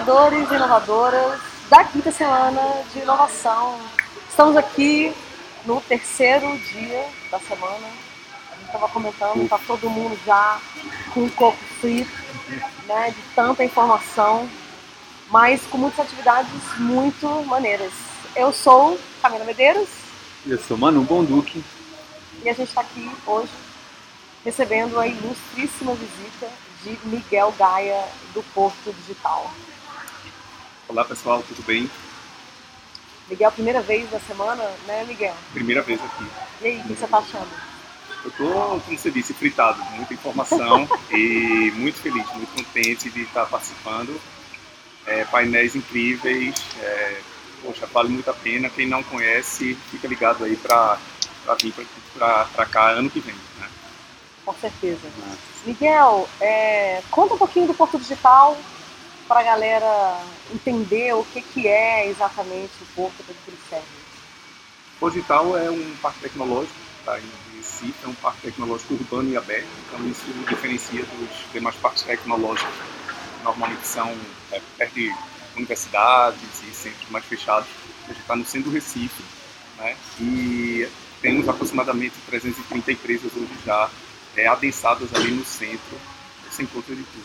inovadores e inovadoras da quinta semana de inovação. Estamos aqui no terceiro dia da semana. A gente estava comentando, está todo mundo já com o coco frito, né, de tanta informação, mas com muitas atividades muito maneiras. Eu sou Camila Medeiros. Eu sou Manu Bonduque. E a gente está aqui hoje recebendo a ilustríssima visita de Miguel Gaia, do Porto Digital. Olá pessoal, tudo bem? Miguel, primeira vez da semana, né, Miguel? Primeira vez aqui. E aí, o que você está achando? Eu tô, como você disse, fritado, muita informação e muito feliz, muito contente de estar participando. É, painéis incríveis, é, poxa, vale muito a pena. Quem não conhece, fica ligado aí para vir para cá ano que vem. Né? Com certeza. Ah. Miguel, é, conta um pouquinho do Porto Digital, para a galera entender o que, que é exatamente o Porto do que ele serve. O Digital é um parque tecnológico, tá em Recife, é um parque tecnológico urbano e aberto, então isso diferencia dos demais parques tecnológicos, que normalmente são é, perto de universidades e centros mais fechados. A gente está no centro do Recife, né? e temos aproximadamente 330 empresas hoje já é, adensadas ali no centro, sem conta de tudo.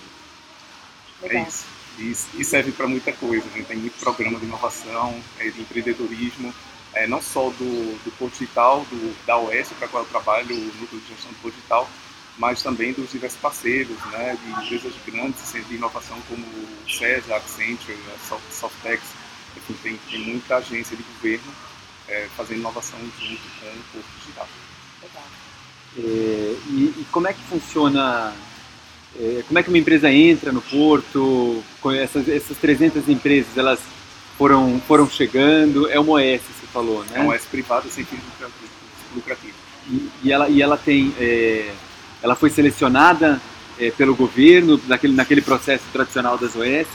É Legal. É isso e, serve para muita coisa. Né? Tem muito programa de inovação, é, de empreendedorismo, é, não só do, do Porto Digital, do, da OS, para qual eu trabalho, o Núcleo de Gestão do Porto Digital, mas também dos diversos parceiros, né, de empresas grandes de inovação como o CESA, Accenture, a Softex, enfim, tem, tem muita agência de governo é, fazendo inovação junto com o Porto Digital. É, e, e como é que funciona é, como é que uma empresa entra no porto? Essas, essas 300 empresas, elas foram, foram chegando? É uma OS, você falou, né? É uma OS privada sem fins lucrativos. E, e, ela, e ela tem... É, ela foi selecionada é, pelo governo naquele, naquele processo tradicional das OS?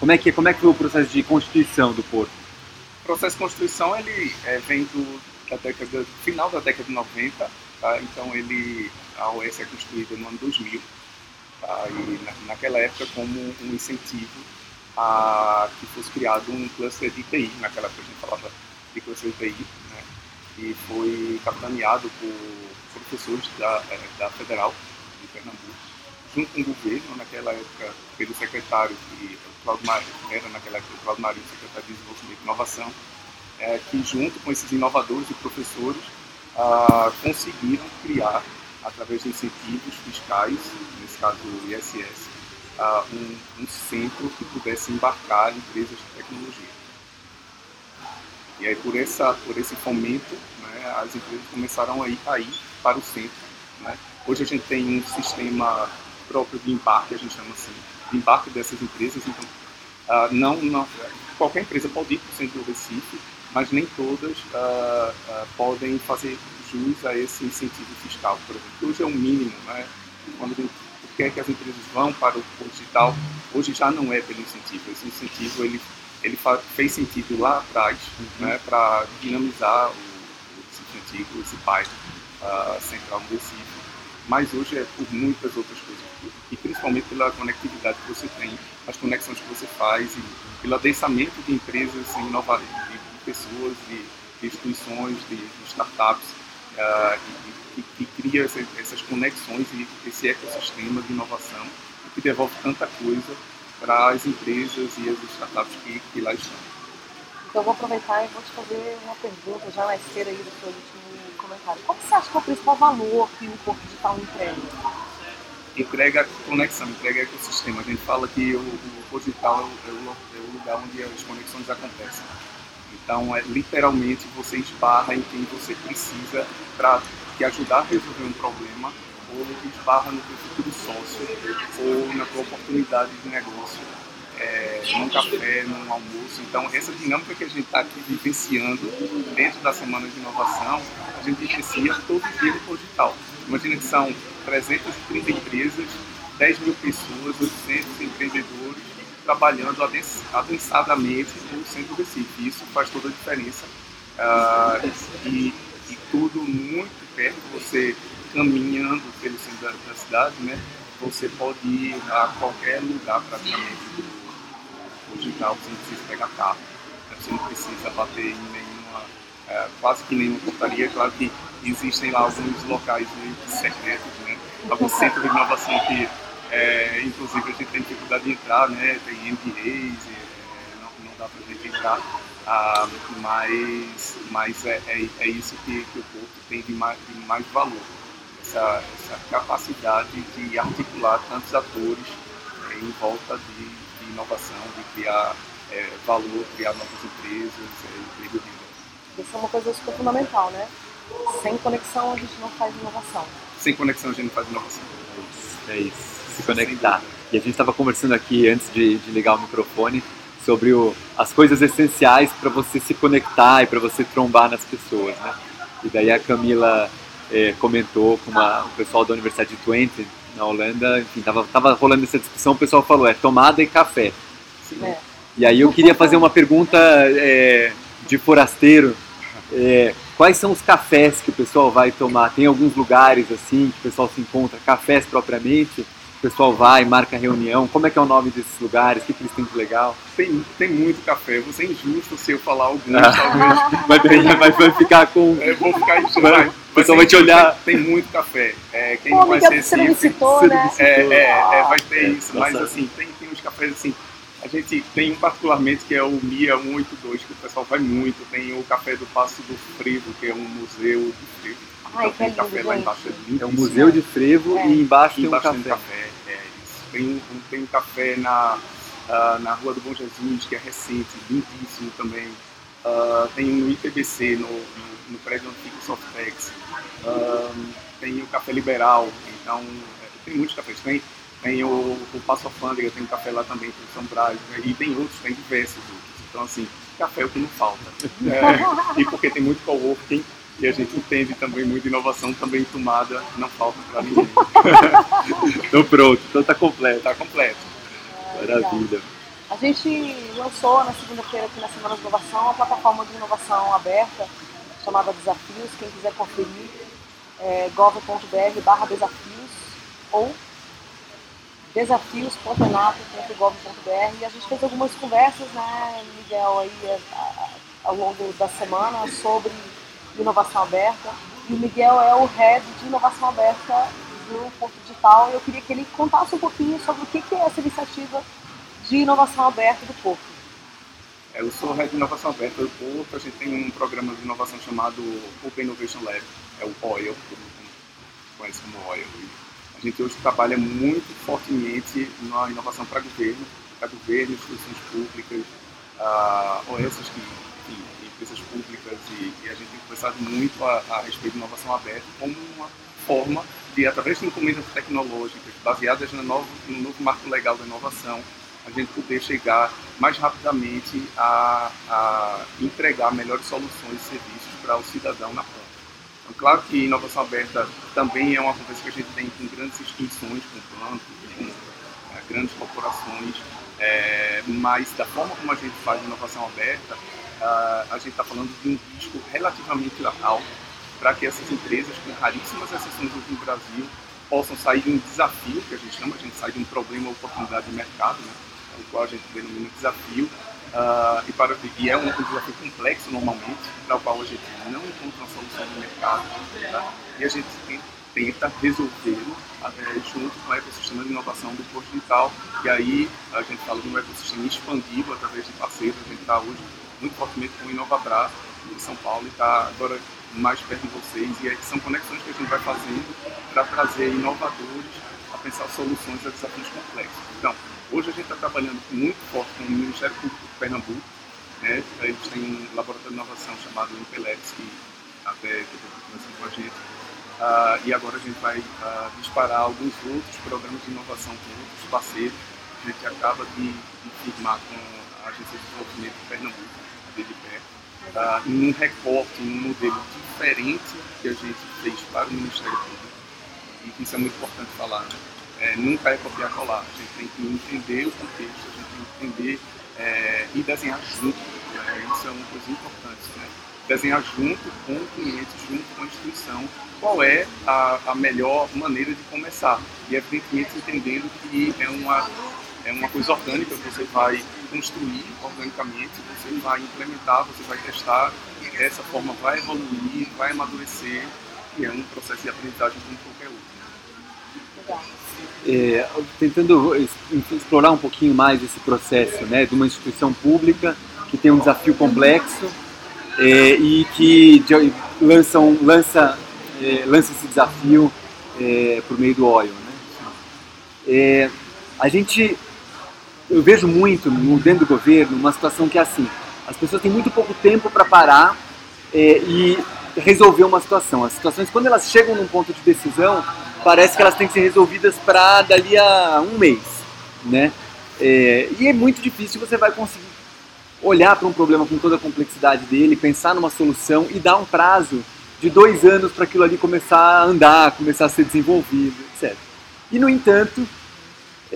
Como é que, como é que foi o processo de constituição do porto? O processo de constituição ele é, vem do, da década, final da década de 90, tá? então ele, a OS é construída no ano 2000 Na, naquela época como um incentivo a que fosse criado um cluster de TI, naquela época a gente falava de cluster de TI, né? e foi capitaneado por professores da, é, da Federal de Pernambuco, junto com o governo, naquela época pelo secretário, que Claudio Marinho, era naquela época o Claudio Marinho, secretário de Desenvolvimento e Inovação, é, que junto com esses inovadores e professores ah, conseguiram criar através de incentivos fiscais, nesse caso o ISS, uh, um, um, centro que pudesse embarcar empresas de tecnologia. E aí, por, essa, por esse fomento, né, as empresas começaram a ir, a ir para o centro. Né? Hoje a gente tem um sistema próprio de embarque, a gente chama assim, de embarque dessas empresas. Então, uh, não, não, qualquer empresa pode ir para o centro do Recife, mas nem todas uh, uh, podem fazer jus a esse incentivo fiscal, por exemplo. Hoje é um mínimo, né? Quando por que, é que as empresas vão para o digital, hoje já não é pelo incentivo. Esse incentivo ele, ele fez sentido lá atrás, uhum. né, para dinamizar o, o incentivo, esse bairro uh, central do Recife. Mas hoje é por muitas outras coisas, e principalmente pela conectividade que você tem, as conexões que você faz, e pelo adensamento de empresas inovadoras, de, de pessoas, de, de instituições, de, de startups uh, e, que cria essas, essas, conexões e esse ecossistema de inovação que devolve tanta coisa para as empresas e as startups que, que lá estão. Então vou aproveitar e vou te fazer uma pergunta já na esteira aí do seu último comentário. Qual que você acha que é o principal valor que o Corpo Digital entrega? Entrega conexão, entrega ecossistema. A gente fala que o, o Corpo Digital é o, é o lugar onde as conexões acontecem. Então, é literalmente você esbarra em quem você precisa para te ajudar a resolver um problema, ou esbarra no teu futuro sócio, ou na tua oportunidade de negócio, é, num café, num almoço. Então, essa dinâmica que a gente está aqui vivenciando dentro da Semana de Inovação, a gente vivencia todo dia no digital. Imagina que são 330 empresas, 10 mil pessoas, 800 empreendedores, trabalhando adensadamente no centro do Recife. Isso faz toda a diferença. Uh, e, e, tudo muito perto, você caminhando pelo centro da, da, cidade, né? Você pode ir a qualquer lugar praticamente do, digital, você não precisa pegar carro, né? você não precisa bater em nenhuma, é, quase que nenhuma portaria. Claro que existem lá alguns locais meio secretos, né? alguns centros de inovação que, é, inclusive, a gente tem dificuldade de entrar, né? tem MBAs, é, não, não dá para a gente entrar. Ah, mas mas é, é, é isso que, que, o Porto tem de mais, de mais valor, essa, essa, capacidade de articular tantos atores é, em volta de, de, inovação, de criar é, valor, criar novas empresas, é, emprego de Isso é uma coisa super fundamental, né? Sem conexão a gente não faz inovação. Sem conexão a gente não faz inovação. É isso, é isso. se conectar. E a gente estava conversando aqui antes de, de ligar o microfone sobre o, as coisas essenciais para você se conectar e para você trombar nas pessoas, né? E daí a Camila é, comentou com uma, o pessoal da Universidade de Twente, na Holanda, enfim, tava, tava rolando essa discussão, o pessoal falou, é tomada e café. É. E aí eu queria fazer uma pergunta é, de forasteiro, é, quais são os cafés que o pessoal vai tomar? Tem alguns lugares assim que o pessoal se encontra, cafés propriamente? Pessoal vai, marca reunião? Como é que é o nome desses lugares? O que, que eles têm de legal? Tem, tem muito café. Vou ser injusto se eu falar alguns, ah. talvez. vai, vai, vai ficar com... É, vou ficar injusto. Vai, o pessoal vai te olhar. Tem, tem muito café. É, quem Pô, vai ser você me citou, né? É, é, é, vai ter isso. Mas assim, tem, tem uns cafés assim... A gente tem um particularmente que é o MIA 182, que o pessoal vai muito. Tem o Café do Passo do Frevo, que é um museu de frevo. Ai, então, tem café lá embaixo. É, é um museu de frevo é. e embaixo, embaixo tem um café. Tem um café. É, tem, tem um café na, uh, na Rua do Bom Jesus, que é recente, lindíssimo também. Uh, tem no IPBC, no, no, no prédio antigo Softex. Uh, tem o Café Liberal, então é, tem muitos cafés. Tem, tem o, o Passo Alfândega, tem um café lá também, tem São Brás, né? e tem outros, tem diversos outros. Então, assim, café é o que não falta. É, e porque tem muito coworking, e a gente entende também muito inovação, também tomada não falta para ninguém. então pronto, então tá completo. Tá completo. Maravilha. A gente lançou na segunda-feira aqui na Semana de Inovação uma plataforma de inovação aberta chamada Desafios. Quem quiser conferir, é gov.br barra desafios ou desafios.enato.gov.br e a gente fez algumas conversas, né, Miguel, aí ao longo da semana sobre de inovação aberta. E o Miguel é o head de inovação aberta do Porto Digital. E eu queria que ele contasse um pouquinho sobre o que é essa iniciativa de inovação aberta do Porto. É, eu sou o head de inovação aberta do Porto. A gente tem um programa de inovação chamado Open Innovation Lab, é o OIL, que conhece como OIL. A gente hoje trabalha muito fortemente na inovação para governo, para governo, instituições públicas, uh, ou essas que empresas públicas e, e, a gente tem conversado muito a, a, respeito de inovação aberta como uma forma de, através de encomendas tecnológicas baseadas no novo, no novo marco legal da inovação, a gente poder chegar mais rapidamente a, a entregar melhores soluções e serviços para o cidadão na ponta. Então, claro que inovação aberta também é uma conversa que a gente tem com grandes instituições, com bancos, com é, grandes corporações, é, mas da forma como a gente faz inovação aberta, a gente está falando de um risco relativamente alto para que essas empresas, com raríssimas exceções no Brasil, possam sair de um desafio, que a gente chama, a gente sai de um problema oportunidade de mercado, né, o qual a gente denomina desafio, uh, e, para, e é um, desafio complexo normalmente, para o qual a gente não encontra uma solução no mercado, tá? e a gente tenta resolvê-lo junto com o ecossistema de inovação do Porto Digital, e aí a gente fala de um ecossistema expandido através de parceiros, a gente está hoje muito fortemente com o Inovabras em São Paulo e está agora mais perto de vocês. E aí são conexões que a gente vai fazendo para trazer inovadores a pensar soluções a desafios complexos. Então, hoje a gente está trabalhando muito forte com o Ministério Público de Pernambuco. Né? Eles têm um laboratório de inovação chamado Impelex, que até estou conversando com a gente. Uh, e agora a gente vai uh, disparar alguns outros programas de inovação com outros parceiros. A gente acaba de, de firmar com a Agência de Desenvolvimento de Pernambuco de pé, tá? em um recorte, em um modelo diferente que a gente fez para o Ministério Público. E isso é muito importante falar. Né? É, nunca é copiar colar. A gente tem que entender o contexto, a gente tem que entender é, e desenhar junto. Né? Isso é uma coisa importante. Né? Desenhar junto com o cliente, junto com a instituição, qual é a, a melhor maneira de começar. E, evidentemente, entendendo que é uma é uma coisa orgânica, você vai construir organicamente, você vai implementar, você vai testar, dessa forma vai evoluir, vai amadurecer, e é um processo de aprendizagem como qualquer outro. É, tentando explorar um pouquinho mais esse processo né, de uma instituição pública que tem um desafio complexo é, e que lança, um, lança, é, lança esse desafio é, por meio do OIL. Né? É, a gente eu vejo muito dentro do governo uma situação que é assim: as pessoas têm muito pouco tempo para parar é, e resolver uma situação. As situações, quando elas chegam num ponto de decisão, parece que elas têm que ser resolvidas para dali a um mês, né? É, e é muito difícil você vai conseguir olhar para um problema com toda a complexidade dele, pensar numa solução e dar um prazo de dois anos para aquilo ali começar a andar, começar a ser desenvolvido, etc. E no entanto,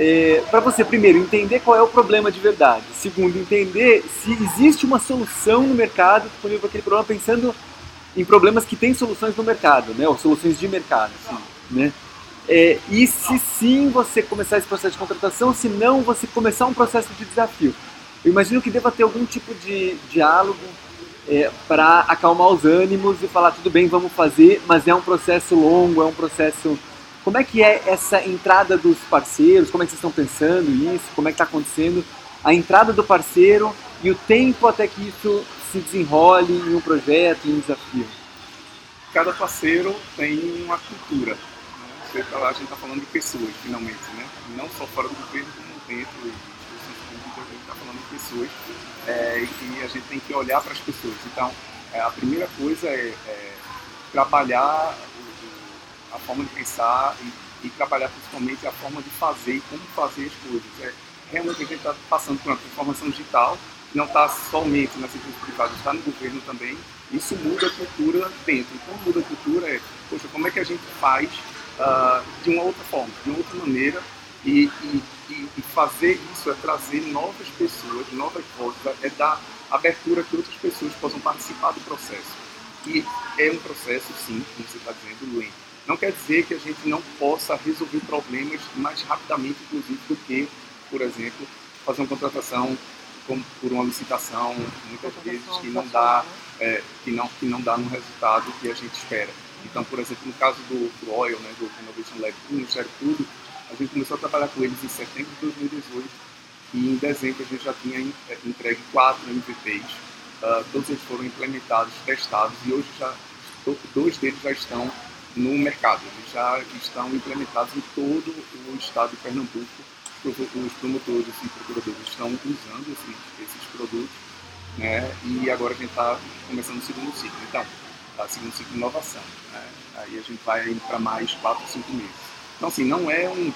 é, para você, primeiro, entender qual é o problema de verdade. Segundo, entender se existe uma solução no mercado disponível para aquele problema, pensando em problemas que têm soluções no mercado, né? ou soluções de mercado. Assim, né? É, e se sim você começar esse processo de contratação, se não você começar um processo de desafio. Eu imagino que deva ter algum tipo de diálogo é, para acalmar os ânimos e falar tudo bem, vamos fazer, mas é um processo longo, é um processo como é que é essa entrada dos parceiros? Como é que vocês estão pensando isso? Como é que está acontecendo a entrada do parceiro e o tempo até que isso se desenrole em um projeto, em um desafio? Cada parceiro tem uma cultura. Né? Tá a gente está falando de pessoas, finalmente, né? não só fora do governo, como dentro a gente está falando de pessoas é, e a gente tem que olhar para as pessoas. Então, é, a primeira coisa é, é trabalhar a forma de pensar e, e, trabalhar principalmente a forma de fazer e como fazer as coisas. É, realmente a gente está passando por uma transformação digital, não está somente nas empresas privadas, está no governo também. Isso muda a cultura dentro. E como muda a cultura é, poxa, como é que a gente faz uh, de uma outra forma, de uma outra maneira e, e, e, fazer isso é trazer novas pessoas, novas vozes, é dar abertura que outras pessoas possam participar do processo. E é um processo, sim, como você está dizendo, lento não quer dizer que a gente não possa resolver problemas mais rapidamente, inclusive, do que, por exemplo, fazer uma contratação por uma licitação, muitas vezes que não dá, é, que não, que não dá no resultado que a gente espera. Então, por exemplo, no caso do, OIL, né, do Innovation Lab do Ministério Público, a gente começou a trabalhar com eles em setembro de 2018 e em dezembro a gente já tinha é, entregue quatro MVPs. Uh, ah, todos eles foram implementados, testados e hoje já dois deles já estão no mercado. Eles já estão implementados em todo o estado de Pernambuco. Os promotores e procuradores estão usando esses, esses produtos, né? E agora a gente está começando o segundo ciclo. Então, tá, segundo ciclo de inovação. Né? Aí a gente vai para mais 4, 5 meses. Então, assim, não é um,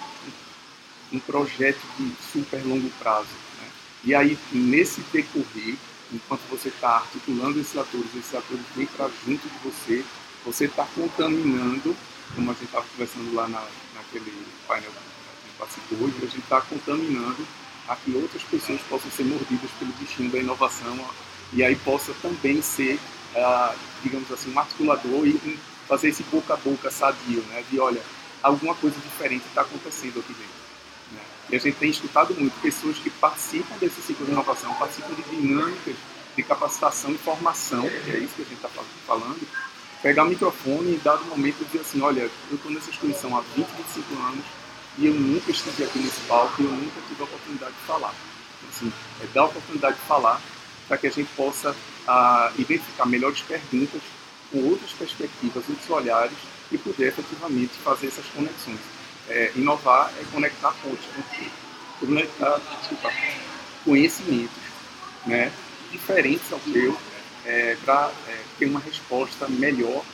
um projeto de super longo prazo. Né? E aí, nesse decorrer, enquanto você está articulando esses atores, esses atores vêm para junto de você você está contaminando, como a gente estava conversando lá na, naquele painel que participou hoje, a gente está contaminando a que outras pessoas possam ser mordidas pelo bichinho da inovação e aí possa também ser, uh, digamos assim, um articulador e fazer esse boca a boca sadio, né? De olha, alguma coisa diferente está acontecendo aqui dentro. Né? E a gente tem escutado muito pessoas que participam desse ciclo de inovação, participam de dinâmicas de capacitação e formação, que é isso que a gente está falando, pegar o microfone e, dado momento, dizer assim: olha, eu estou nessa exposição há 20, 25 anos e eu nunca estive aqui nesse palco e eu nunca tive a oportunidade de falar. Assim, é dar a oportunidade de falar para que a gente possa ah, identificar melhores perguntas com outras perspectivas, outros olhares e poder efetivamente fazer essas conexões. É, inovar é conectar pontos, conectar desculpa, conhecimentos né, diferentes ao teu é, para é, ter uma resposta melhor,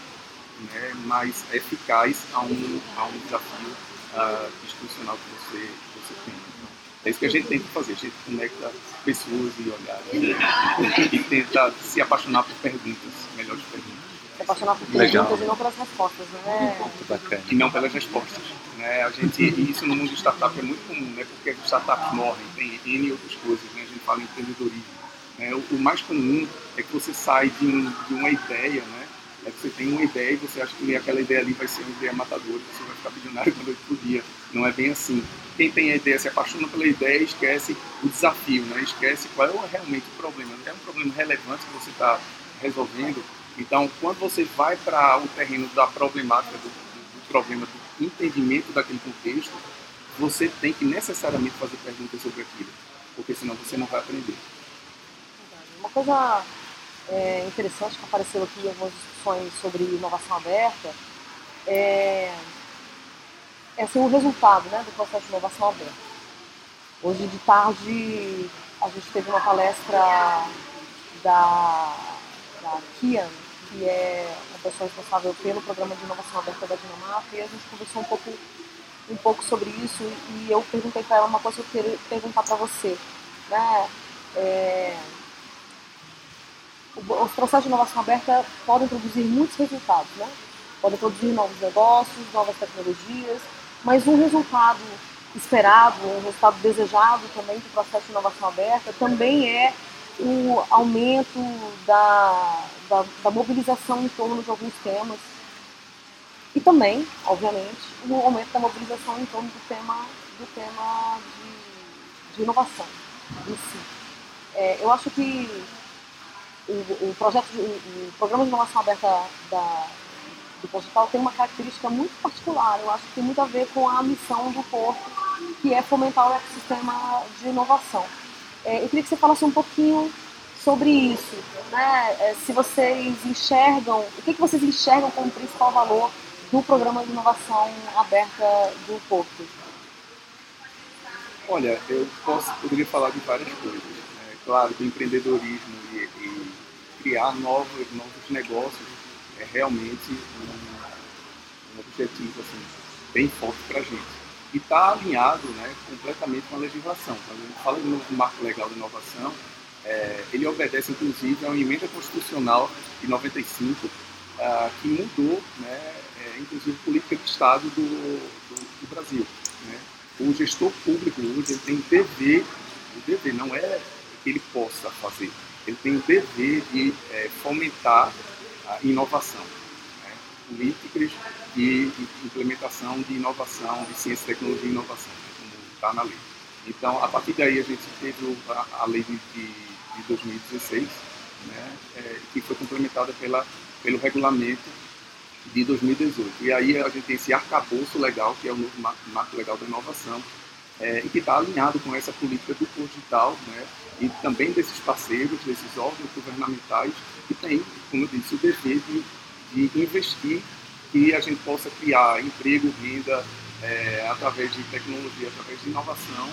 né, mais eficaz a um, a um desafio uh, institucional que você, que você tem. Então, é isso que a gente tenta fazer, a gente conecta pessoas e olhares e tenta se apaixonar por perguntas, melhores perguntas. Se apaixonar por perguntas Legal. e não pelas respostas, né? Bacana. E não pelas respostas. Né? A gente, e isso no mundo de startup é muito comum, né? porque as startups morrem, tem N outras coisas, né? a gente fala em empreendedorismo é, o, o, mais comum é que você sai de, um, de uma ideia, né? É que você tem uma ideia e você acha que aquela ideia ali vai ser uma ideia matadora, você vai ficar bilionário da noite pro dia. Não é bem assim. Quem tem a ideia se apaixona pela ideia e esquece o desafio, né? esquece qual é realmente o problema. É um problema relevante que você está resolvendo. Então, quando você vai para o terreno da problemática, do, do problema, do entendimento daquele contexto, você tem que necessariamente fazer perguntas sobre aquilo, porque senão você não vai aprender. Uma coisa é, interessante que apareceu aqui em algumas discussões sobre inovação aberta é, é assim, o resultado né, do processo de inovação aberta. Hoje de tarde a gente teve uma palestra da, da Kian, que é a pessoa responsável pelo programa de inovação aberta da Dinamarca, e a gente conversou um pouco um pouco sobre isso e eu perguntei para ela uma coisa que eu queria perguntar para você. Né? É, os processos de inovação aberta podem produzir muitos resultados, né? podem produzir novos negócios, novas tecnologias, mas um resultado esperado, um resultado desejado também do processo de inovação aberta também é o aumento da, da, da mobilização em torno de alguns temas e também, obviamente, o aumento da mobilização em torno do tema, do tema de, de inovação em si. É, eu acho que o, o projeto, o, programa de inovação aberta da, do Portugal tem uma característica muito particular. Eu acho que tem muito a ver com a missão do Porto, que é fomentar o ecossistema de inovação. É, eu queria que você falasse um pouquinho sobre isso, né? É, se vocês enxergam, o que, que vocês enxergam como principal valor do programa de inovação aberta do Porto? Olha, eu posso, poderia falar de várias coisas. Né? Claro, do empreendedorismo e, e, criar novos, novos negócios é realmente um, um objetivo assim, bem forte para a gente. E está alinhado né, completamente com a legislação. Quando a gente fala do marco legal de inovação, é, ele obedece inclusive a uma emenda constitucional de 95 ah, que mudou, né, é, inclusive, política de Estado do, do, do Brasil. Né? O gestor público hoje tem dever, o dever não é que ele possa fazer, ele tem o dever de é, fomentar a inovação, né? políticas de, de, implementação de inovação, de ciência, tecnologia e inovação, né? como está na lei. Então, a partir daí, a gente teve a, a lei de, de 2016, né? É, que foi complementada pela pelo regulamento de 2018. E aí a gente tem esse arcabouço legal, que é o novo marco, marco legal da inovação, é, e que está alinhado com essa política do Digital, né, e também desses parceiros, desses órgãos governamentais, que tem, como eu disse, o dever de, de investir que a gente possa criar emprego, renda, é, através de tecnologia, através de inovação,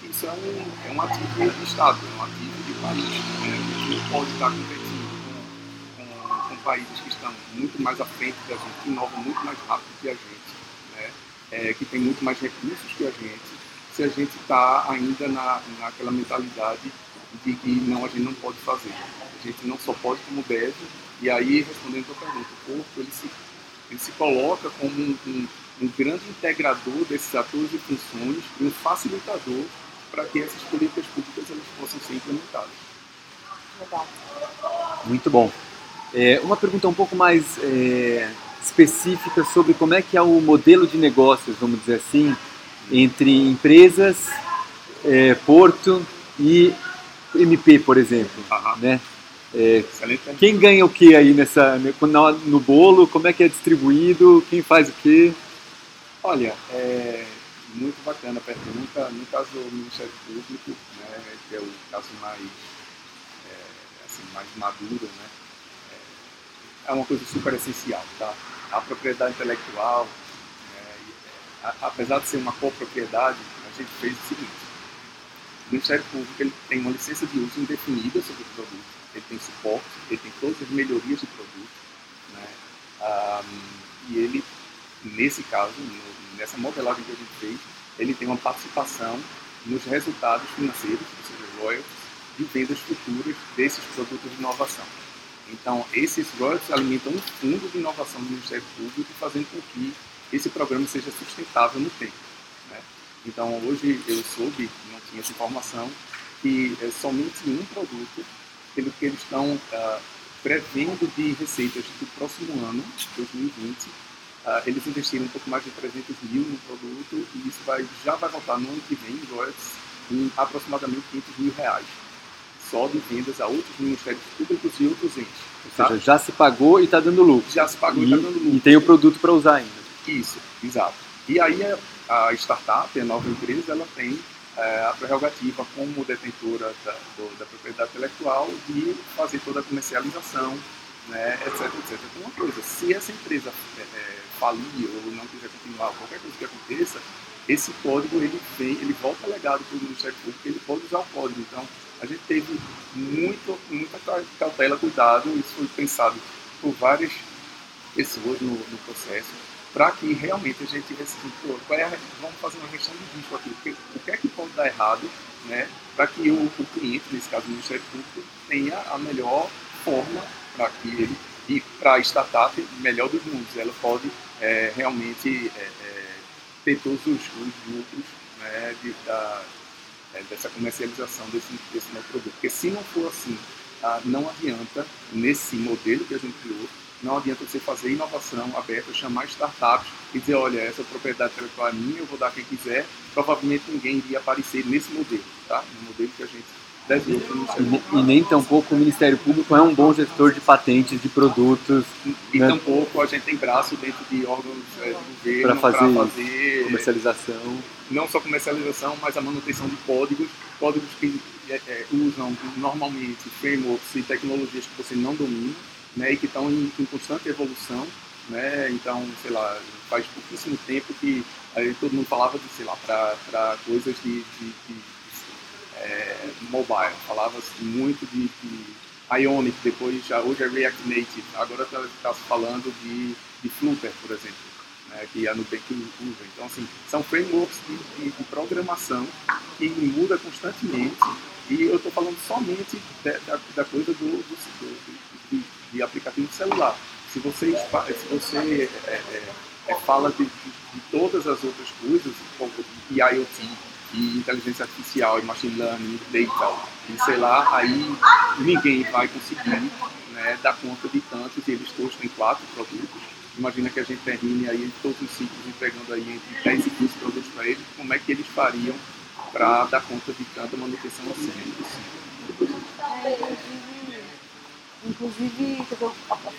que isso é um, é um ativo de Estado, é um ativo de país. Né? Não pode estar competindo países que estão muito mais à frente da gente, que inovam muito mais rápido que a gente, né? É, que tem muito mais recursos que a gente, se a gente está ainda na, naquela mentalidade de que não, a gente não pode fazer. A gente não só pode como deve. E aí, respondendo a tua pergunta, o corpo ele se, ele se coloca como um, um, um grande integrador desses atores e funções e um facilitador para que essas políticas públicas elas possam ser implementadas. Legal. Muito bom. É, uma pergunta um pouco mais é, específica sobre como é que é o modelo de negócios, vamos dizer assim, entre empresas, é, Porto e MP, por exemplo, uhum. né? É, quem ganha o que aí nessa no bolo? Como é que é distribuído? Quem faz o que? Olha, é muito bacana a pergunta. No caso do Ministério Público, né, que é o caso mais é, assim, mais maduro, né? é uma coisa super essencial, tá? A propriedade intelectual, é, apesar de ser uma copropriedade, a gente fez o seguinte: o Ministério Público ele tem uma licença de uso indefinida sobre o produto, ele tem suporte, ele tem todas as melhorias do produto, né? E ele, nesse caso, nessa modelagem que a gente fez, ele tem uma participação nos resultados financeiros, ou seja, royalties, de vendas futuras desses produtos de inovação. Então, esses royalties alimentam um fundo de inovação do Ministério Público, fazendo com que esse programa seja sustentável no tempo. Né? Então, hoje eu soube, não tinha essa informação, que é somente um produto, pelo que eles estão uh, prevendo de receitas do próximo ano, 2020, uh, ah, eles investiram um pouco mais de 300 mil no produto e isso vai, já vai voltar no ano que vem, royalties, em aproximadamente 500 mil reais, só de vendas a outros ministérios públicos e outros entes. Ou tá? seja, já se pagou e está dando lucro. Já se pagou e está dando lucro. E tem o produto para usar ainda. Isso, exato. E aí a startup, a nova empresa, ela tem é, a prerrogativa como detentora da, do, da propriedade intelectual de fazer toda a comercialização, né, etc, etc. Então, uma coisa, se essa empresa é, é, falir ou não quiser continuar, qualquer coisa que aconteça, esse código ele vem, ele volta legado para o Ministério Público, ele pode usar o código. Então, a gente teve muito, muita cautela, cuidado, isso foi pensado por várias pessoas no, no processo para que realmente a gente tivesse pô, qual é a, vamos fazer uma gestão de risco aqui, porque, o que é que pode dar errado, né, para que o, o, cliente, nesse caso o Ministério Público, tenha a melhor forma para que ele, e para a startup, melhor dos mundos, ela pode é, realmente é, é, ter todos os, os lucros né, de, da, é, dessa comercialização desse, desse novo produto. Porque se não for assim, ah, não adianta, nesse modelo que a gente criou, não adianta você fazer inovação aberta, chamar startups e dizer, olha, essa propriedade intelectual é minha, eu vou dar quem quiser. Provavelmente ninguém iria aparecer nesse modelo, tá? No modelo que a gente desenhou para o Ministério Público. E nem tampouco o Ministério Público é um bom gestor de patentes de produtos. E né? tampouco a gente tem braço dentro de órgãos é, do governo para fazer, fazer, comercialização. Não só comercialização, mas a manutenção de códigos, códigos que é, é, usam normalmente frameworks e tecnologias que você não domina né, e que estão em, em, constante evolução, né, então, sei lá, faz pouquíssimo tempo que aí, todo mundo falava de, sei lá, para coisas de, de, de é, mobile, falava-se muito de, de Ionic, depois já, hoje é React Native, agora está tá se falando de, de Flutter, por exemplo, né, que a Nubank usa. Então, assim, são frameworks de, de, de programação que muda constantemente e eu estou falando somente da, da, da coisa do, do, do de aplicativo celular. Se você, se você é, é, é, fala de, de, todas as outras coisas, de IoT, e inteligência artificial, e machine learning, data, e sei lá, aí ninguém vai conseguir né, dar conta de tantos, e eles todos têm quatro produtos. Imagina que a gente termine aí todos os ciclos entregando aí entre 10 e 15 produtos para eles, como é que eles fariam para dar conta de tanta manutenção assim? Inclusive, dizer,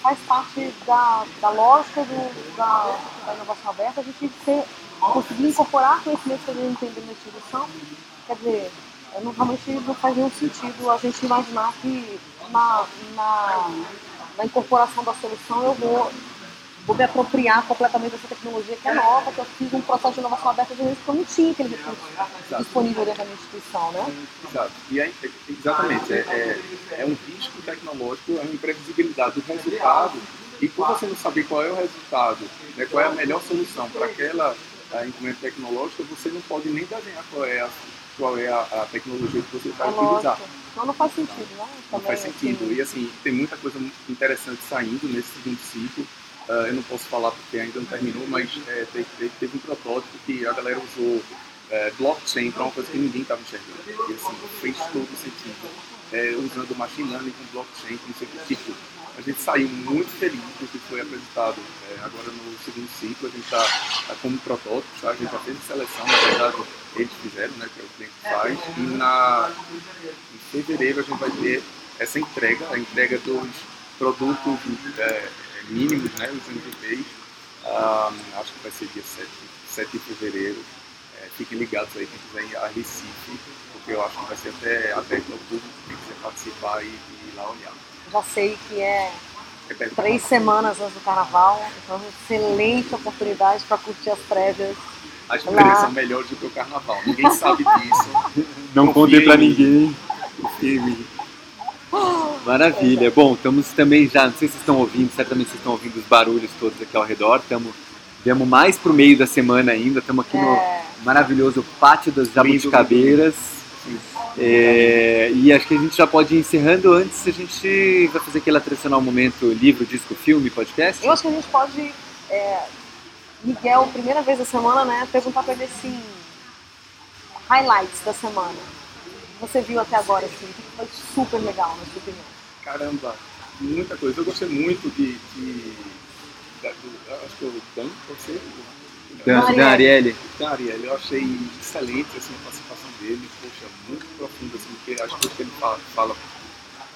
faz parte da, da lógica do, da, da inovação aberta a gente ser, conseguir incorporar conhecimentos que a gente tem na instituição. Quer dizer, não, realmente não faz nenhum sentido a gente imaginar que na, na, na incorporação da solução eu vou vou me apropriar completamente dessa tecnologia que é nova, que eu fiz um processo de inovação aberta de que eu não tinha aquele recurso disponível dentro da minha instituição, né? Exato. E é, exatamente, é, é, é, um risco tecnológico, é uma imprevisibilidade do resultado, e por você não saber qual é o resultado, né, qual é a melhor solução para aquela encomenda tecnológica, você não pode nem desenhar qual é a, qual é a, a tecnologia que você vai é utilizar. Então não faz sentido, né? Não faz sentido. Assim... E assim, tem muita coisa interessante saindo nesse segundo ciclo. Uh, eu não posso falar porque ainda não terminou, mas é, teve, teve, um protótipo que a galera usou é, blockchain para uma coisa que ninguém estava enxergando. E assim, fez todo sentido. É, usando machine learning com blockchain, com sei tipo. A gente saiu muito feliz do que foi apresentado é, agora no segundo ciclo. A gente está tá como protótipo, tá? a gente já fez a seleção, na verdade, eles fizeram, né, que é o cliente faz. E na, em fevereiro a gente vai ter essa entrega, a entrega dos produtos é, mínimos, né, os MVPs. Um, acho que vai ser dia 7, 7 de fevereiro. É, fiquem ligados aí quem quiser ir a Recife, porque eu acho que vai ser até aberto ao público, quem quiser participar e, e ir lá olhar. Já sei que é, é três semanas antes do carnaval, então é excelente oportunidade para curtir as prévias. As prévias são melhores do que o carnaval, ninguém sabe disso. Não contei para ninguém. Confirme. Maravilha. Bom, estamos também já, não sei se vocês estão ouvindo, certamente vocês estão ouvindo os barulhos todos aqui ao redor. Estamos Viemos mais para o meio da semana ainda, estamos aqui é. no maravilhoso Pátio das Jabuticabeiras. É, e acho que a gente já pode ir encerrando antes, a gente vai fazer aquele tradicional momento livro, disco, filme, podcast? Eu acho que a gente pode, é, Miguel, primeira vez da semana, né, perguntar para ele assim, highlights da semana você viu até agora, assim, que foi super legal, na sua opinião? Caramba, muita coisa. Eu gostei muito de. de da, do, acho que é o Dan, você? Dan, Dan Ariely. Dan Ariely, eu achei excelente assim, a participação dele, poxa, muito profunda, assim, porque acho que o que ele fala, fala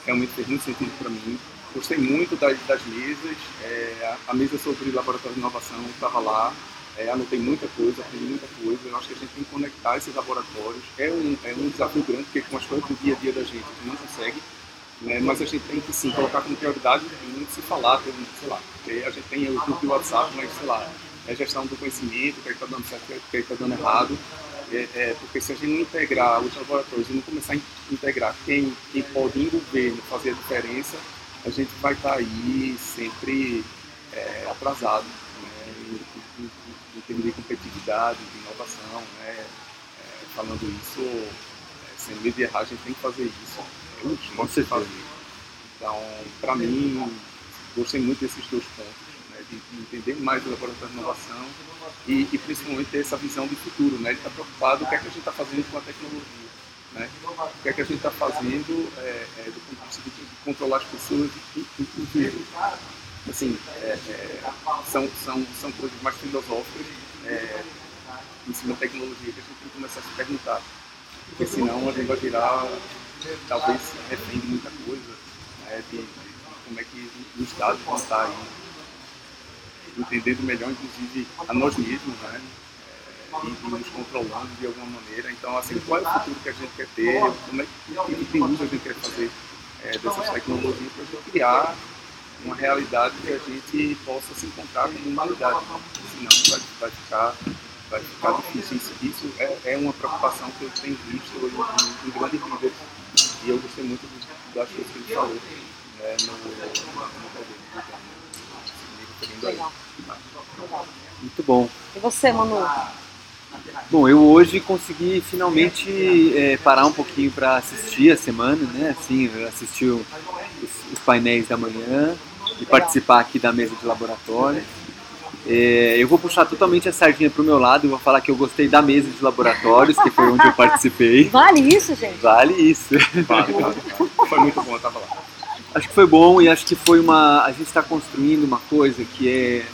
realmente fez muito sentido para mim. Gostei muito das, das mesas, é, a, a, mesa sobre laboratório de inovação estava lá, é, anotei muita coisa, aprendi muita coisa. Eu acho que a gente tem que conectar esses laboratórios. É um, é um desafio grande, porque com as coisas do dia a dia da gente, a gente não consegue, né, mas a gente tem que sim colocar como prioridade e se falar, tem, sei lá, a gente tem o grupo de WhatsApp, mas sei lá, é gestão do conhecimento, o que está dando certo, o que está dando errado. É, é, porque se a gente não integrar os laboratórios e não começar a integrar quem, quem pode envolver, fazer a diferença, a gente vai estar tá aí sempre é, atrasado né, em, em, de competitividade, de inovação. Né, é, falando isso, é, sem medo de errar, a gente tem que fazer isso. É urgente fazer. Então, para mim, gostei muito desses dois pontos de, entender mais o laboratório de inovação e, e, principalmente ter essa visão de futuro, né? Ele está preocupado com o que, é que a gente está fazendo com a tecnologia, né? O que é que a gente está fazendo é, é, do ponto de vista de, controlar as pessoas, inclusive, assim, é, é, são, são, são coisas mais filosóficas é, em cima da tecnologia que a gente tem que começar a se perguntar, porque senão a gente vai virar, talvez, refém de muita coisa, né? de, como é que dados vão estar aí entendendo melhor, inclusive, a nós mesmos, né? É, e, e, nos controlando de alguma maneira. Então, assim, qual é o futuro que a gente quer ter? Como é que, que, que uso a gente quer fazer é, dessas tecnologias para criar uma realidade que a gente possa se encontrar como humanidade. Senão vai, vai, ficar, vai ficar difícil. Isso, isso é, é uma preocupação que eu tenho visto em, em grandes líderes. E eu gostei muito das coisas que ele falou né, no, no, no Legal. Muito bom. E você, Manu? Bom, eu hoje consegui finalmente é, parar um pouquinho para assistir a semana, né? Assim, assistir os, os, painéis da manhã e participar aqui da mesa de laboratório. É, eu vou puxar totalmente a sardinha para o meu lado e vou falar que eu gostei da mesa de laboratórios, que foi onde eu participei. Vale isso, gente? Vale isso. Vale, vale. Foi muito bom, eu tava lá acho que foi bom e acho que foi uma. A gente está construindo uma coisa que é,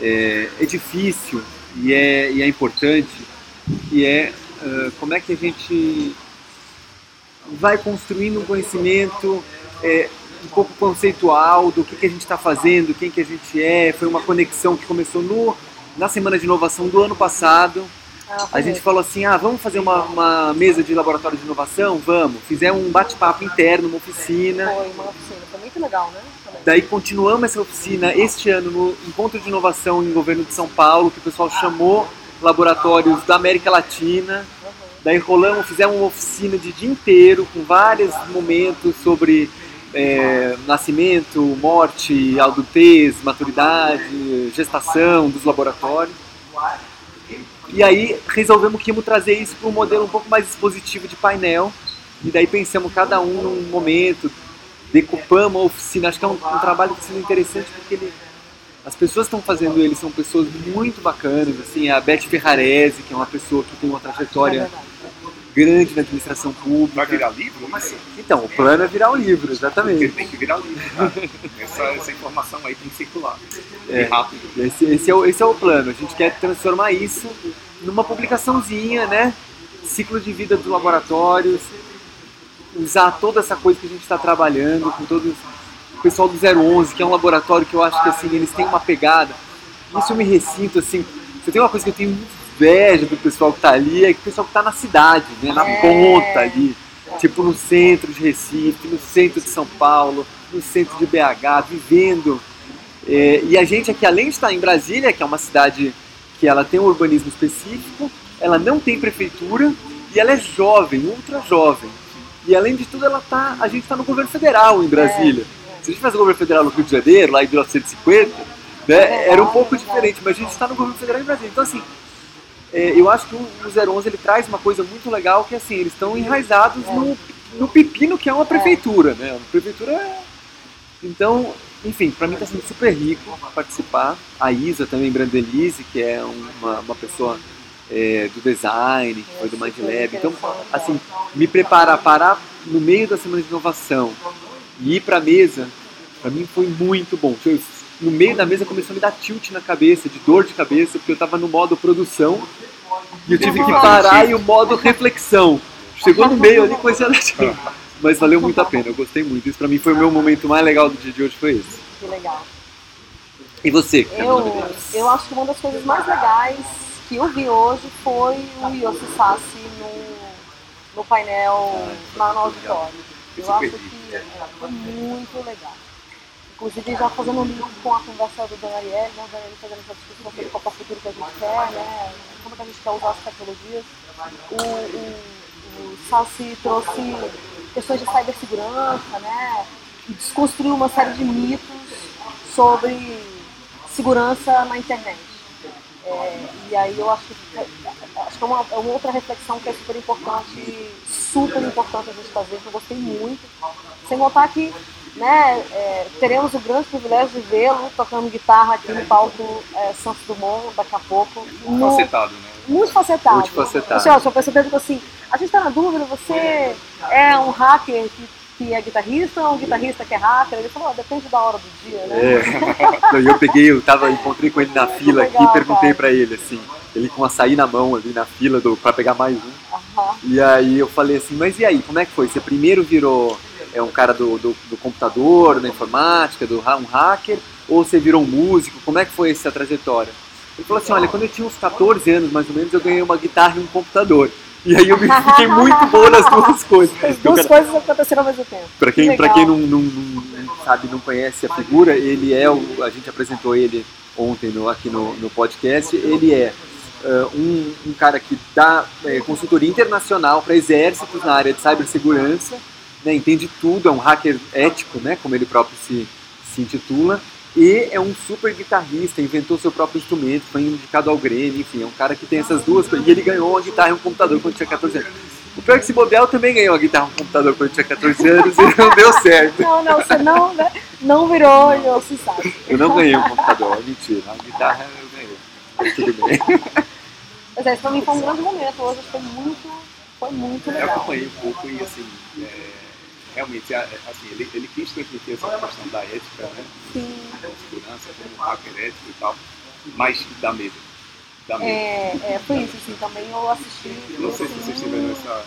é, é, difícil e é, e é importante, que é uh, como é que a gente vai construindo um conhecimento é, um pouco conceitual do que, que a gente está fazendo, quem que a gente é. Foi uma conexão que começou no, na Semana de Inovação do ano passado ah, a gente falou assim, ah, vamos fazer uma, uma, mesa de laboratório de inovação? Vamos. Fizemos um bate-papo interno, uma oficina. Foi uma oficina, foi muito legal, né? Também. Daí continuamos essa oficina este ano no Encontro de Inovação em Governo de São Paulo, que o pessoal chamou laboratórios da América Latina. Daí rolamos, fizemos uma oficina de dia inteiro, com vários momentos sobre é, nascimento, morte, adultez, maturidade, gestação dos laboratórios. E aí resolvemos que íamos trazer isso para um modelo um pouco mais expositivo de painel. E daí pensamos cada um num momento, decupamos a oficina. Acho que é um, um trabalho que está interessante porque ele, as pessoas que estão fazendo ele são pessoas muito bacanas. Assim, a Beth Ferrarese, que é uma pessoa que tem uma trajetória grande na administração pública. Vai virar livro isso? Então, o plano é virar um livro, exatamente. Porque tem que virar um livro, tá? essa, essa, informação aí tem que circular. É, rápido. Esse, esse, é o, esse é o plano. A gente quer transformar isso numa publicaçãozinha, né? Ciclo de vida dos laboratórios, usar toda essa coisa que a gente está trabalhando com todos o pessoal do 011, que é um laboratório que eu acho que assim eles têm uma pegada. Isso eu me recinto assim. Você tem uma coisa que eu tenho inveja do pessoal que está ali, é que o pessoal que está na cidade, né? Na é. ponta ali, tipo no centro de Recife, no centro de São Paulo, no centro de BH, vivendo. É, e a gente aqui, além de estar em Brasília, que é uma cidade que ela tem um urbanismo específico, ela não tem prefeitura e ela é jovem, ultra jovem. E além de tudo, ela tá, a gente está no governo federal em Brasília. É. Se a gente faz o governo federal no Rio de Janeiro, lá em 1950, né, era um pouco diferente, mas a gente está no governo federal em Brasília. Então, assim, é, eu acho que o, o 011 ele traz uma coisa muito legal, que assim, eles estão enraizados no, no pepino que é uma prefeitura, né? A prefeitura é... Então, enfim, para mim está sendo super rico participar. A Isa também, Brandelise, que é uma, uma pessoa é, do design, que foi do Mind Lab. Então, assim, me preparar, parar no meio da semana de inovação e ir para a mesa Pra mim foi muito bom. Eu, no meio da mesa começou a me dar tilt na cabeça, de dor de cabeça, porque eu tava no modo produção e eu tive que parar e o modo reflexão. Chegou no meio ali, comecei a dar tilt. Mas valeu muito a pena, eu gostei muito. Isso pra mim foi o meu momento mais legal do dia de hoje, foi esse. Que legal. E você? Eu, eu acho que uma das coisas mais legais que eu vi hoje foi o Yossi Sassi no, no painel lá no auditório. Eu acho que é, foi muito legal. Inclusive já fazendo um link com a conversa do Dona Ariel, né? Dona Ariel fazendo essa discussão sobre qual é o futuro que a gente quer, né? Como que a gente quer usar as tecnologias. O, o, o Sassi trouxe questões de cibersegurança, né? Desconstruiu uma série de mitos sobre segurança na internet. É, e aí eu acho que, acho que é, uma, é uma outra reflexão que é super importante, super importante a gente fazer, que eu gostei muito. Sem contar que né, é, teremos o grande privilégio de vê-lo tocando guitarra aqui no palco é, Santos Dumont daqui a pouco. No, facetado, né? Muito facetado. Muito facetado. Assim, ó, pessoa pergunta assim, a gente está na dúvida, você é um hacker que, que é guitarrista ou um guitarrista que é hacker? Ele falou, oh, depende da hora do dia, né? É. eu peguei, eu tava, encontrei com ele na fila legal, aqui e perguntei para ele, assim, ele com açaí na mão ali na fila para pegar mais um. Uhum. E aí eu falei assim, mas e aí, como é que foi? Você primeiro virou é um cara do, do, do computador, da informática, do um hacker, ou você virou um músico? Como é que foi essa trajetória? Ele falou assim, olha, quando eu tinha uns 14 anos, mais ou menos, eu ganhei uma guitarra e um computador. E aí eu fiquei muito bom nas duas coisas. As duas cara, coisas aconteceram ao mesmo tempo. Para quem, que pra quem não, não, não, sabe, não conhece a figura, ele é o. A gente apresentou ele ontem no, aqui no, no podcast. Ele é uh, um, um, cara que dá é, consultoria internacional para exércitos na área de cibersegurança, né, entende tudo, é um hacker ético, né, como ele próprio se, se intitula e é um super guitarrista, inventou seu próprio instrumento, foi indicado ao Grêmio, enfim, é um cara que tem essas duas coisas. E ele ganhou uma guitarra e um computador quando tinha 14 anos. O pior é que esse Bobel também ganhou uma guitarra e um computador quando tinha 14 anos e não deu certo. Não, não, você não, né? não virou e eu se sabe. Eu não ganhei um computador, mentira. A guitarra eu ganhei. Mas tudo bem. Mas é, isso pra mim foi um grande momento. Hoje foi muito, foi muito legal. Eu acompanhei um pouco e assim. É realmente, assim, ele, ele quis transmitir essa questão da ética, né? Sim. Da segurança, como hacker ético e tal, mas dá medo. Dá medo. É, é, foi isso, assim, também eu assisti. Não sei assim, se vocês tiveram essa.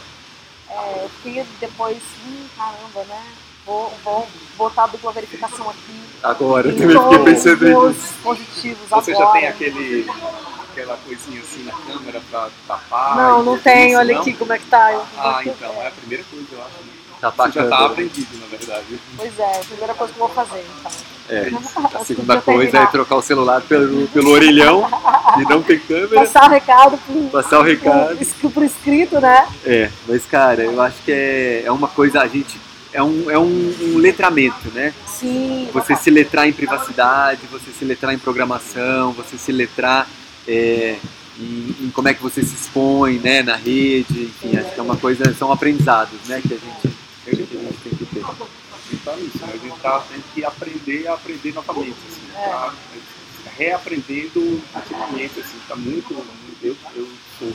É, eu fiquei depois, hum, caramba, né? Vou, vou botar a dupla verificação aqui. Agora, eu também fiquei nisso. positivos Você agora. já tem aquele aquela coisinha assim na câmera pra tapar? Não, não tenho, olha aqui como é que tá. Eu ah, então, é a primeira coisa, eu acho. Tá Você já tá aprendido, na verdade. Pois é, a primeira coisa que eu vou fazer, então. É, a segunda coisa é trocar o celular pelo, pelo orelhão, e não tem câmera. Passar o recado pro, Passar o recado. Pro, pro escrito, né? É, mas cara, eu acho que é, é uma coisa, a gente. É um, é um, um letramento, né? Sim. Você se letrar em privacidade, você se letrar em programação, você se letrar é, em, em, como é que você se expõe né, na rede, enfim, acho que é uma coisa, são aprendizados né, que a gente a gente tem que ter. Então isso, né? a gente tá, tem que aprender a aprender novamente, assim, é. tá reaprendendo ultimamente, assim, tá muito, eu, eu sou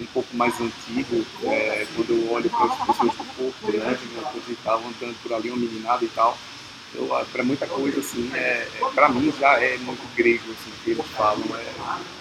um pouco mais antigo, é, quando eu olho para as pessoas do corpo, né, quando estavam andando por ali, uma meninada e tal, para muita coisa, assim, é, é para mim já é muito grego, assim, que eles falam, é,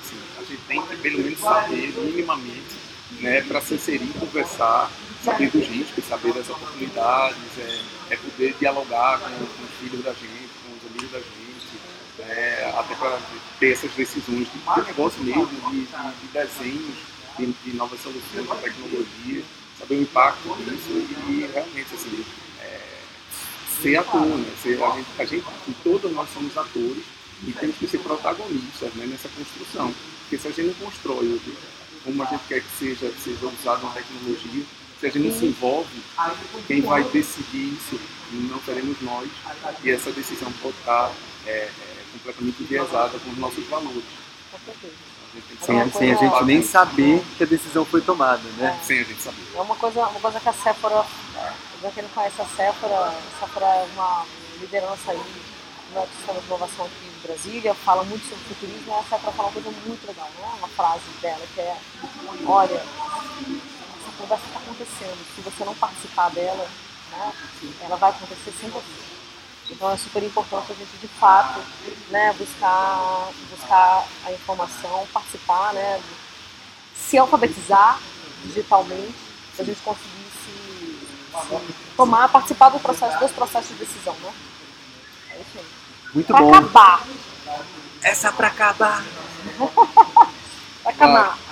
assim, a gente tem que pelo menos saber minimamente, né, para se inserir, conversar, saber dos riscos, saber das oportunidades, é, é poder dialogar com, com, os filhos da gente, com os amigos da gente, é, até para ter essas decisões de, negócio mesmo, de, de, de desenhos, de, de, novas soluções, de tecnologia, saber o impacto disso e realmente assim, é, ser ator, né? ser, a, gente, a gente, todos nós somos atores e temos que ser protagonistas né, nessa construção. Porque se a gente não constrói como a gente quer que seja, seja usado uma tecnologia, se a gente não se envolve, quem vai decidir isso não seremos nós. E essa decisão pode estar é, é, completamente enviesada com os nossos valores. Sem, a, sem a gente nem saber que a decisão foi tomada, né? Sem a gente saber. É uma coisa, uma coisa que a Sephora, para quem não conhece a Sephora, a Sephora é uma liderança aí no sistema de inovação aqui em Brasília, fala muito sobre futurismo, e a Sephora fala uma coisa muito legal, né? Uma frase dela que é, olha, conversa está acontecendo. Se você não participar dela, né, ela vai acontecer sem você. Então é super importante a gente de fato né, buscar, buscar a informação, participar, né, se alfabetizar digitalmente, para a gente conseguir se, se, tomar, participar do processo, dos processos de decisão. Né? É isso aí. Muito pra bom. acabar. Essa pra acabar. pra acabar.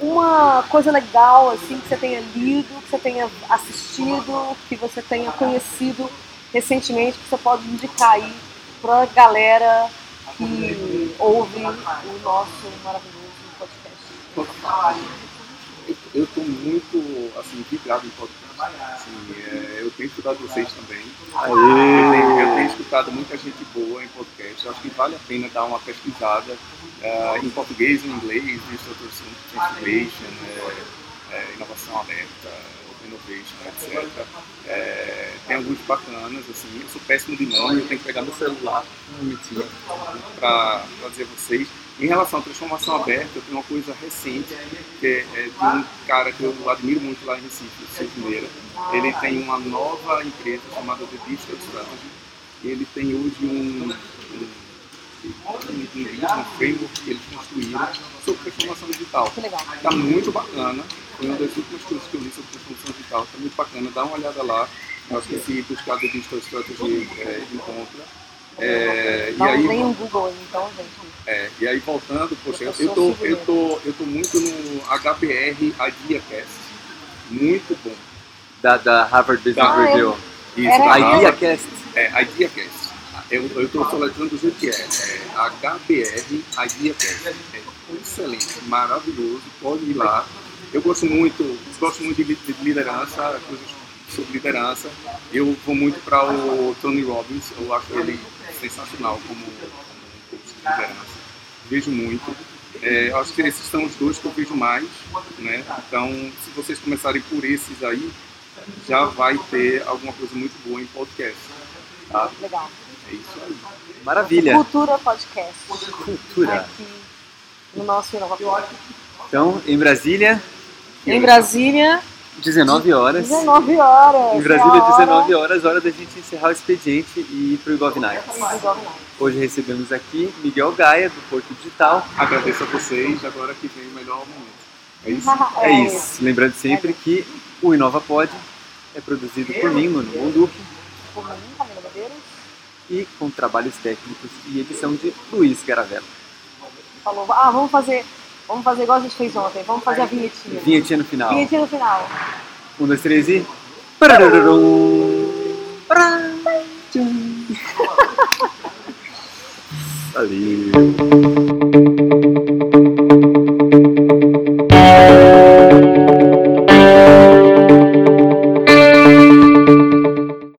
Uma coisa legal assim que você tenha lido, que você tenha assistido, que você tenha conhecido recentemente, que você pode indicar aí pra galera que ouve o nosso maravilhoso podcast. Eu estou muito assim, vidrado em podcast. Assim, é, eu tenho escutado vocês também. Aê. Eu tenho, eu tenho escutado muita gente boa em podcast. Eu acho que vale a pena dar uma pesquisada uh, em português e em inglês, Digital Transformation, é, é, inovação aberta, innovation, etc. É, tem alguns bacanas, assim. Eu sou péssimo de nome, eu tenho que pegar no celular para dizer a vocês. Em relação à transformação aberta, eu tenho uma coisa recente, que é, é de um cara que eu admiro muito lá em Recife, o Silvio Meira. Ele tem uma nova empresa chamada The Digital Strategy. E ele tem hoje um, um, um, framework que eles construíram sobre transformação digital. Está muito bacana. Foi uma das últimas coisas que eu li sobre transformação digital. Está muito bacana. Dá uma olhada lá. Eu acho que se buscar The Digital Strategy é, encontra. É, Não e aí, tem um Google, então, gente. é, e aí voltando, poxa, eu, Eu tô, eu, tô, eu tô muito no HBR IdeaCast. Muito bom. Da, da Harvard Business Ah, Review. Isso, Era da eu. Harvard. IdeaCast. É, IdeaCast. Eu, eu tô soletrando do jeito que é. É HBR IdeaCast. É excelente, maravilhoso. Pode ir lá. Eu gosto muito, gosto muito de de liderança, coisas sobre liderança. Eu vou muito para o Tony Robbins. Eu acho ele sensacional como, liderança. Vejo muito. É, acho que esses são os dois que eu vejo mais, né? Então, se vocês começarem por esses aí, já vai ter alguma coisa muito boa em podcast. Tá? Legal. É isso aí. Maravilha. Cultura Podcast. Cultura. Aqui no nosso Inovatório. Então, em Brasília, Em Brasília, 19 horas. 19 horas. Em Brasília, É a hora 19 horas, hora da gente encerrar o expediente e ir pro Ibov Nights. do Inovatório. Hoje recebemos aqui Miguel Gaia, do Porto Digital. Agradeço a vocês, agora que vem o melhor momento. É isso? É isso. Lembrando sempre que o InovaPod é produzido por mim, Mano Monduque, Por mim, Camila Medeiros. e com trabalhos técnicos e edição de Luiz Garavella. Falou, ah, vamos fazer, vamos fazer igual a gente fez ontem. Vamos fazer a vinhetinha. Vinhetinha no final. Vinhetinha no final. Um, dois, três e. Valeu.